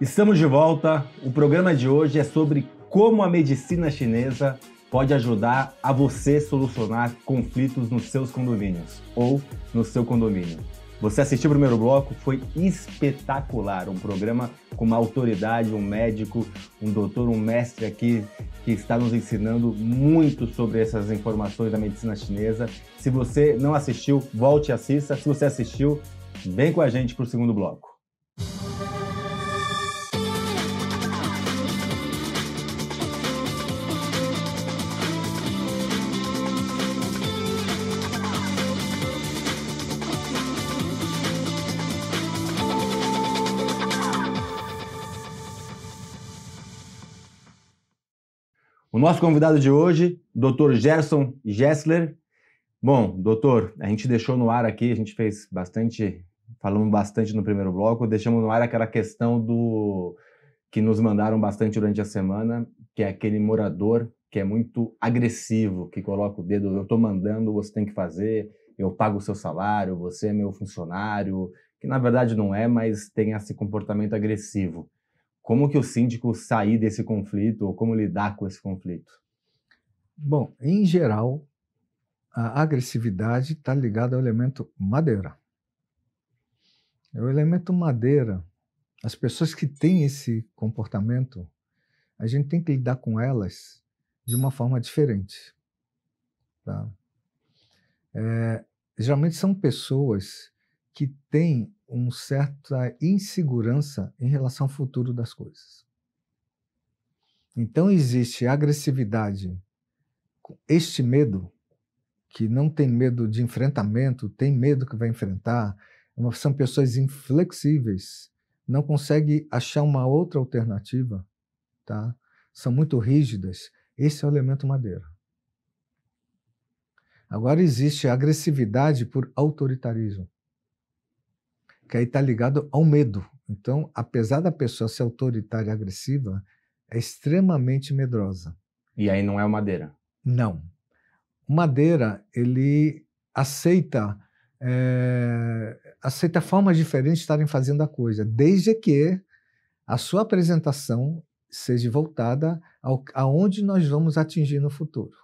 Estamos de volta. O programa de hoje é sobre como a medicina chinesa pode ajudar a você solucionar conflitos nos seus condomínios ou no seu condomínio. Você assistiu o primeiro bloco, foi espetacular. Um programa com uma autoridade, um médico, um doutor, um mestre aqui que está nos ensinando muito sobre essas informações da medicina chinesa. Se você não assistiu, volte e assista. Se você assistiu, vem com a gente para o segundo bloco. Nosso convidado de hoje, Dr. Gerson Gessler. Bom, doutor, a gente deixou no ar aqui, a gente fez bastante, falamos bastante no primeiro bloco, deixamos no ar aquela questão do que nos mandaram bastante durante a semana, que é aquele morador que é muito agressivo, que coloca o dedo, eu estou mandando, você tem que fazer, eu pago o seu salário, você é meu funcionário, que na verdade não é, mas tem esse comportamento agressivo. Como que o síndico sair desse conflito ou como lidar com esse conflito? Bom, em geral, a agressividade está ligada ao elemento madeira. O elemento madeira, as pessoas que têm esse comportamento, a gente tem que lidar com elas de uma forma diferente. Tá? É, geralmente são pessoas que têm uma certa insegurança em relação ao futuro das coisas. Então existe agressividade, este medo, que não tem medo de enfrentamento, tem medo que vai enfrentar, são pessoas inflexíveis, não conseguem achar uma outra alternativa, tá? são muito rígidas. Esse é o elemento madeira. Agora existe agressividade por autoritarismo que aí está ligado ao medo. Então, apesar da pessoa ser autoritária e agressiva, é extremamente medrosa. E aí não é o madeira? Não. O madeira, ele aceita é, aceita formas diferentes de estarem fazendo a coisa, desde que a sua apresentação seja voltada ao, aonde nós vamos atingir no futuro.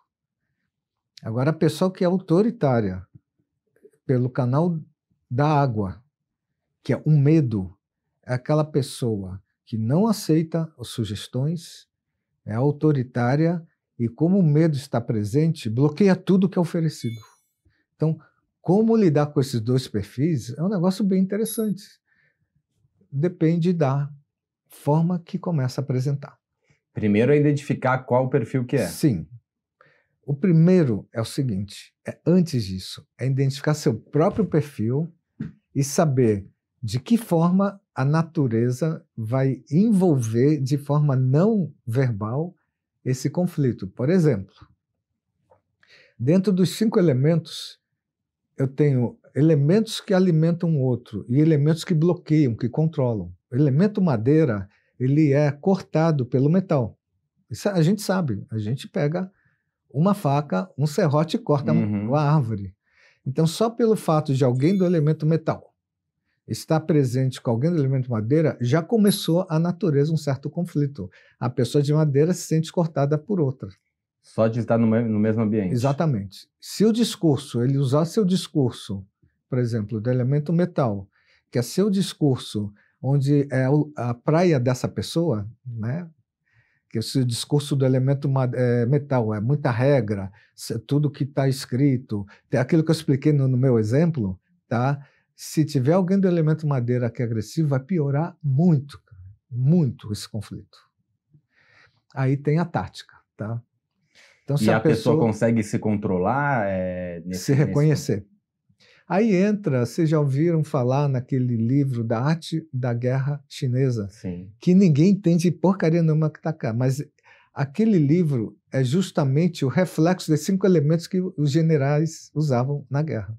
Agora, a pessoa que é autoritária pelo canal da água, que é um medo, é aquela pessoa que não aceita as sugestões, é autoritária e, como o medo está presente, bloqueia tudo que é oferecido. Então, como lidar com esses dois perfis é um negócio bem interessante. Depende da forma que começa a apresentar. Primeiro é identificar qual o perfil que é. Sim. O primeiro é o seguinte: é antes disso, é identificar seu próprio perfil e saber de que forma a natureza vai envolver de forma não verbal esse conflito. Por exemplo, dentro dos cinco elementos, eu tenho elementos que alimentam o outro e elementos que bloqueiam, que controlam. O elemento madeira, ele é cortado pelo metal. Isso a gente sabe, a gente pega uma faca, um serrote e corta uhum. uma árvore. Então, só pelo fato de alguém do elemento metal está presente com alguém do elemento madeira, já começou a natureza um certo conflito. A pessoa de madeira se sente cortada por outra. Só de estar no, mesmo ambiente. Exatamente. Se o discurso, ele usar seu discurso, por exemplo, do elemento metal, que é seu discurso, onde é a praia dessa pessoa, né? que o seu discurso do elemento é, metal é muita regra, tudo que está escrito, aquilo que eu expliquei no, no meu exemplo, tá? Se tiver alguém do elemento madeira que é agressivo, vai piorar muito, muito esse conflito. Aí tem a tática, tá? Então, se e a, a pessoa, pessoa, consegue se controlar, é, nesse, se reconhecer. Nesse... Aí entra, vocês já ouviram falar naquele livro da arte da guerra chinesa, Sim. que ninguém entende porcaria nenhuma que está cá, mas aquele livro é justamente o reflexo dos cinco elementos que os generais usavam na guerra.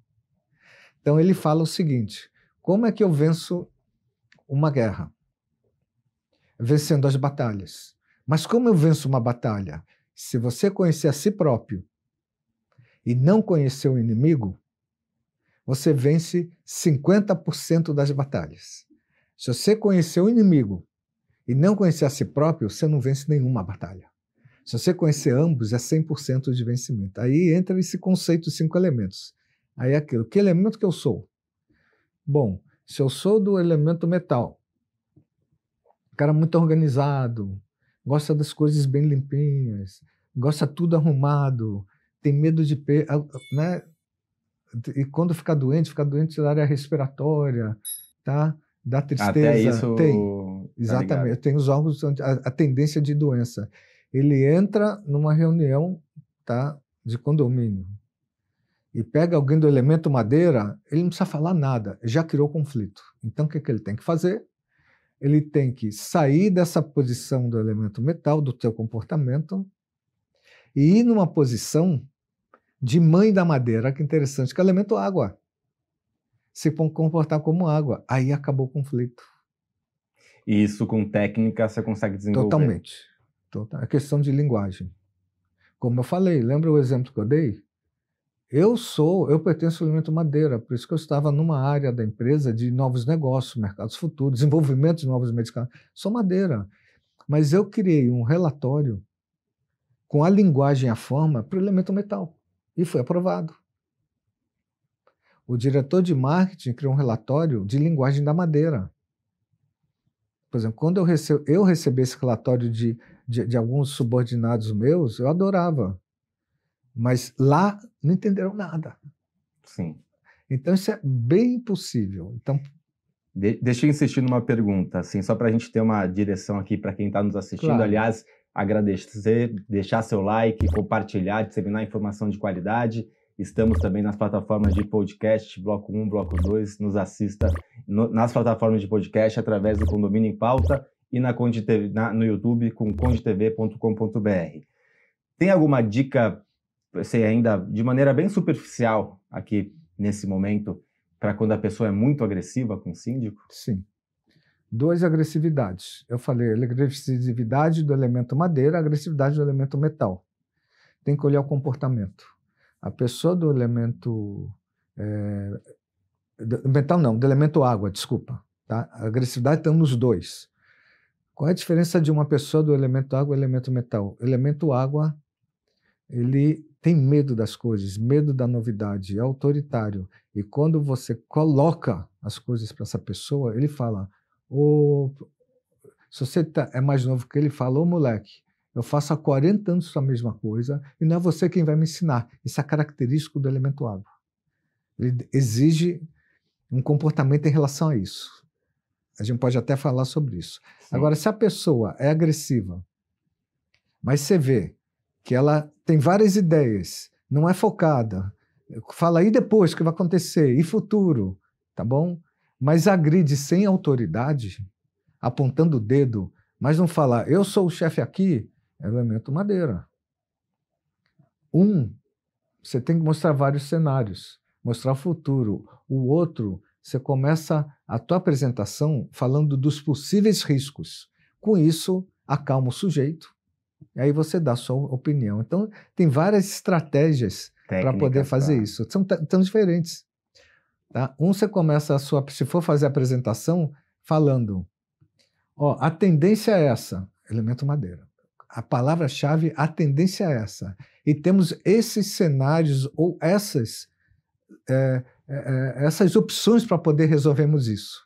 Então ele fala o seguinte: como é que eu venço uma guerra? Vencendo as batalhas. Mas como eu venço uma batalha? Se você conhecer a si próprio e não conhecer o inimigo, você vence 50% das batalhas. Se você conhecer o inimigo e não conhecer a si próprio, você não vence nenhuma batalha. Se você conhecer ambos, é 100% de vencimento. Aí entra esse conceito de cinco elementos. Aí é aquilo, que elemento que eu sou? Bom, se eu sou do elemento metal, cara muito organizado, gosta das coisas bem limpinhas, gosta tudo arrumado, tem medo de né? E quando ficar doente, ficar doente da área respiratória, tá? Da tristeza. Até isso tem. Tá Exatamente. Tá tem os órgãos, a, a tendência de doença. Ele entra numa reunião, tá? De condomínio e pega alguém do elemento madeira, ele não precisa falar nada, já criou conflito. Então, o que, que ele tem que fazer? Ele tem que sair dessa posição do elemento metal, do teu comportamento, e ir numa posição de mãe da madeira, que interessante, que é o elemento água. Se comportar como água. Aí acabou o conflito. E isso com técnica você consegue desenvolver? Totalmente. Total. É questão de linguagem. Como eu falei, lembra o exemplo que eu dei? Eu sou, eu pertenço ao elemento madeira, por isso que eu estava numa área da empresa de novos negócios, mercados futuros, desenvolvimento de novos medicamentos. Sou madeira. Mas eu criei um relatório com a linguagem e a forma para o elemento metal. E foi aprovado. O diretor de marketing criou um relatório de linguagem da madeira. Por exemplo, quando eu, eu recebi esse relatório de, de, de alguns subordinados meus, eu adorava. Mas lá não entenderam nada. Sim. Então isso é bem possível. Então de, deixa eu insistir numa pergunta, assim, só para a gente ter uma direção aqui para quem está nos assistindo. Claro. Aliás, agradecer, deixar seu like, compartilhar, disseminar informação de qualidade. Estamos também nas plataformas de podcast, Bloco 1, Bloco 2. Nos assista no, nas plataformas de podcast através do Condomínio em Pauta e na, TV, na no YouTube com condetv.com.br. Tem alguma dica sei ainda de maneira bem superficial aqui nesse momento para quando a pessoa é muito agressiva com o síndico? Sim. Duas agressividades. Eu falei agressividade do elemento madeira, agressividade do elemento metal. Tem que olhar o comportamento. A pessoa do elemento é, metal não, do elemento água, desculpa. Tá? A agressividade está nos dois. Qual é a diferença de uma pessoa do elemento água e elemento metal? Elemento água ele tem medo das coisas, medo da novidade, é autoritário. E quando você coloca as coisas para essa pessoa, ele fala: oh, se você tá, é mais novo que ele, fala: Ô moleque, eu faço há 40 anos a mesma coisa e não é você quem vai me ensinar. Isso é característico do elemento água. Ele exige um comportamento em relação a isso. A gente pode até falar sobre isso. Sim. Agora, se a pessoa é agressiva, mas você vê que ela tem várias ideias, não é focada. Fala aí depois o que vai acontecer, e futuro, tá bom? Mas agride sem autoridade, apontando o dedo, mas não fala, eu sou o chefe aqui, é elemento madeira. Um, você tem que mostrar vários cenários, mostrar o futuro. O outro, você começa a tua apresentação falando dos possíveis riscos. Com isso, acalma o sujeito, aí você dá a sua opinião. Então, tem várias estratégias para poder fazer isso. São tão diferentes. Tá? Um, você começa a sua. Se for fazer a apresentação, falando: ó, a tendência é essa, elemento madeira. A palavra-chave, a tendência é essa. E temos esses cenários ou essas, é, é, é essas opções para poder resolvermos isso.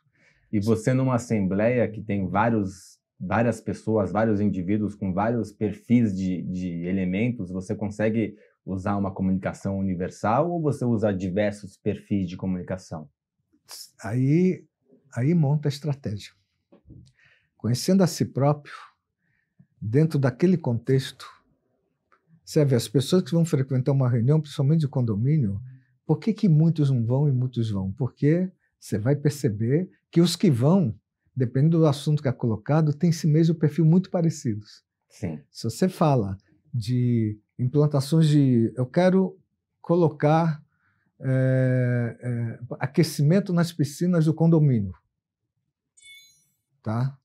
E você, numa assembleia que tem vários várias pessoas, vários indivíduos com vários perfis de, de elementos, você consegue usar uma comunicação universal ou você usa diversos perfis de comunicação? Aí, aí monta a estratégia. Conhecendo a si próprio, dentro daquele contexto, você vê as pessoas que vão frequentar uma reunião, principalmente de condomínio, por que, que muitos não vão e muitos vão? Porque você vai perceber que os que vão dependendo do assunto que é colocado, tem esse mesmo perfil muito parecidos. Sim. Se você fala de implantações de. Eu quero colocar é, é, aquecimento nas piscinas do condomínio. Tá?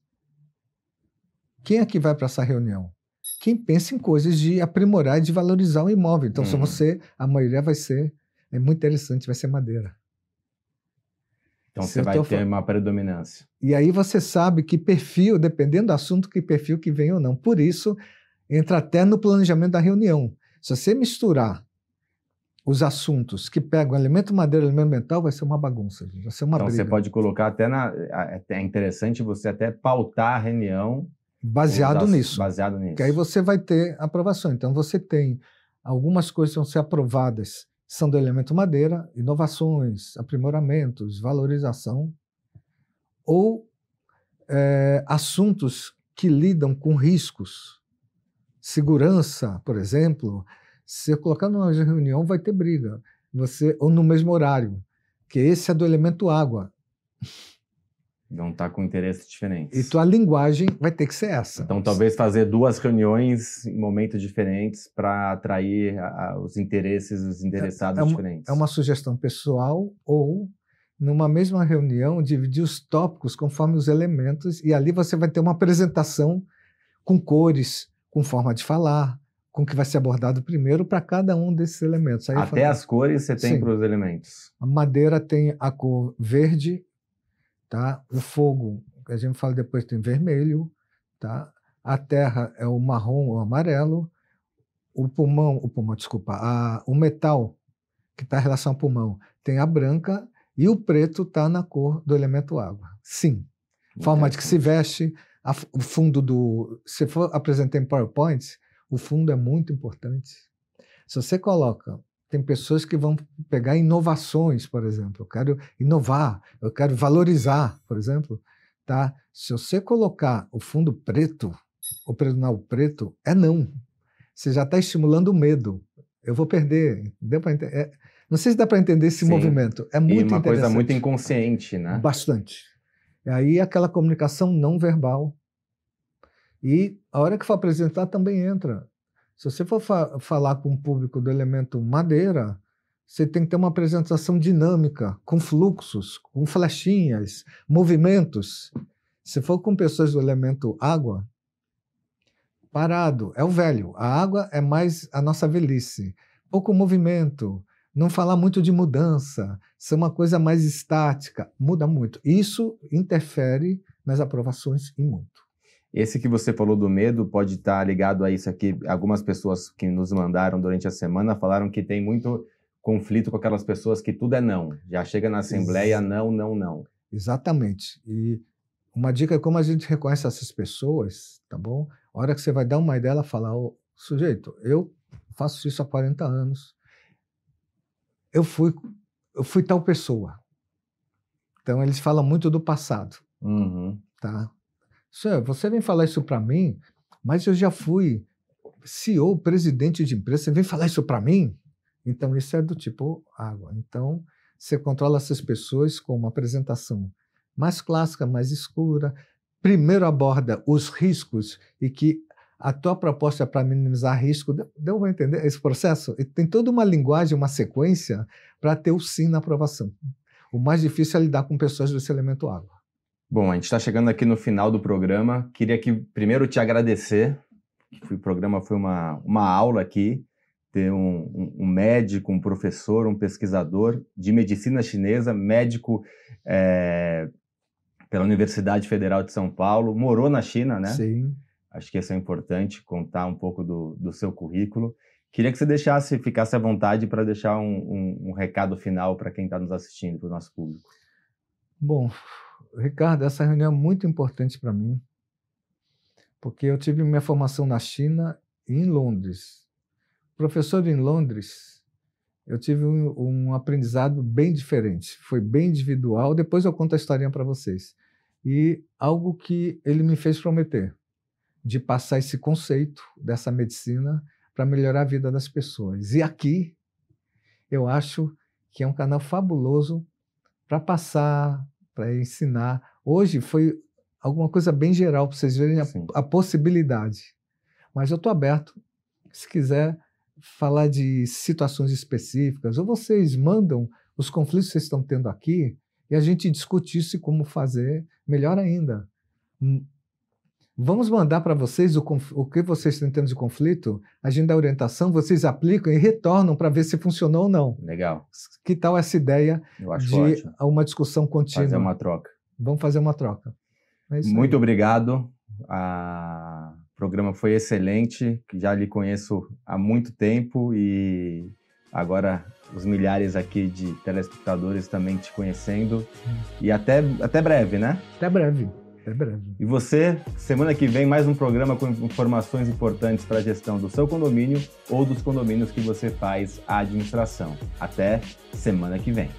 Quem é que vai para essa reunião? Quem pensa em coisas de aprimorar e de valorizar o imóvel. Então, se uhum. você, a maioria vai ser, é muito interessante, vai ser madeira. Então Então você vai ter uma predominância. E aí você sabe que perfil, dependendo do assunto, que perfil que vem ou não. Por isso, entra até no planejamento da reunião. Se você misturar os assuntos que pegam elemento madeira, elemento mental, vai ser uma bagunça, vai ser uma então briga. você pode colocar até na. É interessante você até pautar a reunião. Baseado nisso. Baseado nisso. Que aí você vai ter aprovação. Então você tem algumas coisas que vão ser aprovadas, são do elemento madeira, inovações, aprimoramentos, valorização, ou é, assuntos que lidam com riscos. Segurança, por exemplo, se colocar numa reunião, vai ter briga. Você, ou no mesmo horário, que esse é do elemento água. Vão estar tá com interesses diferentes. E tua linguagem vai ter que ser essa. Então, talvez fazer duas reuniões em momentos diferentes para atrair a, a, os interesses dos interessados é, é uma, diferentes. É uma sugestão pessoal ou numa mesma reunião dividir os tópicos conforme os elementos e ali você vai ter uma apresentação com cores, com forma de falar, com o que vai ser abordado primeiro para cada um desses elementos. Aí Até as cores você tem para os elementos. A madeira tem a cor verde, tá? O fogo, a gente fala depois, tem vermelho, tá? A terra é o marrom ou amarelo. O pulmão, o pulmão, desculpa, a, o metal que está em relação ao pulmão tem a branca e o preto está na cor do elemento água. Sim. Forma de que se veste, a, o fundo do. Se for apresentar em PowerPoint, o fundo é muito importante. Se você coloca, tem pessoas que vão pegar inovações, por exemplo. Eu quero inovar, eu quero valorizar, por exemplo. Tá? Se você colocar o fundo preto, o predomínio preto, é não. Você já está estimulando o medo. Eu vou perder. Deu é, não sei se dá para entender esse Sim. movimento. É muito e uma coisa muito inconsciente, né? Bastante. E aí aquela comunicação não verbal e a hora que for apresentar também entra. Se você for fa falar com o público do elemento madeira, você tem que ter uma apresentação dinâmica, com fluxos, com flechinhas, movimentos. Se for com pessoas do elemento água, parado, é o velho. A água é mais a nossa velhice. Pouco movimento, não falar muito de mudança, ser uma coisa mais estática, muda muito. Isso interfere nas aprovações e muito. Esse que você falou do medo pode estar ligado a isso aqui. Algumas pessoas que nos mandaram durante a semana falaram que tem muito conflito com aquelas pessoas que tudo é não. Já chega na assembleia, Ex não, não, não. Exatamente. E uma dica é como a gente reconhece essas pessoas, tá bom? A hora que você vai dar uma ideia, ela fala, oh, sujeito, eu faço isso há 40 anos. Eu fui, eu fui tal pessoa. Então eles falam muito do passado, uhum. tá? Senhor, você vem falar isso para mim, mas eu já fui CEO, presidente de empresa, você vem falar isso para mim? Então, isso é do tipo água. Então, você controla essas pessoas com uma apresentação mais clássica, mais escura. Primeiro aborda os riscos e que a tua proposta é para minimizar risco. Deu para entender esse processo? E tem toda uma linguagem, uma sequência para ter o sim na aprovação. O mais difícil é lidar com pessoas desse elemento água. Bom, a gente está chegando aqui no final do programa. Queria que primeiro te agradecer. O programa foi uma, uma aula aqui. Ter um, um, um médico, um professor, um pesquisador de medicina chinesa, médico é, pela Universidade Federal de São Paulo, morou na China, né? Sim. Acho que isso é importante, contar um pouco do, do seu currículo. Queria que você deixasse, ficasse à vontade para deixar um, um, um recado final para quem está nos assistindo, para o nosso público. Bom, Ricardo, essa reunião é muito importante para mim, porque eu tive minha formação na China e em Londres. Professor em Londres, eu tive um, um aprendizado bem diferente, foi bem individual. Depois eu conto a historinha para vocês. E algo que ele me fez prometer, de passar esse conceito dessa medicina para melhorar a vida das pessoas. E aqui, eu acho que é um canal fabuloso para passar para ensinar. Hoje foi alguma coisa bem geral para vocês verem a, a, possibilidade. Mas eu estou aberto. Se quiser falar de situações específicas, ou vocês mandam os conflitos que vocês estão tendo aqui e a gente discute isso e como fazer melhor ainda. Vamos mandar para vocês o, o, que vocês em termos de conflito, a gente dá orientação, vocês aplicam e retornam para ver se funcionou ou não. Legal. Que tal essa ideia de ótimo. uma discussão contínua? Fazer uma troca. Vamos fazer uma troca. É Muito aí. obrigado. A... O programa foi excelente, já lhe conheço há muito tempo e agora os milhares aqui de telespectadores também te conhecendo. Hum. E até, até breve, né? Até breve. É breve. E você, semana que vem, mais um programa com informações importantes para a gestão do seu condomínio ou dos condomínios que você faz a administração. Até semana que vem.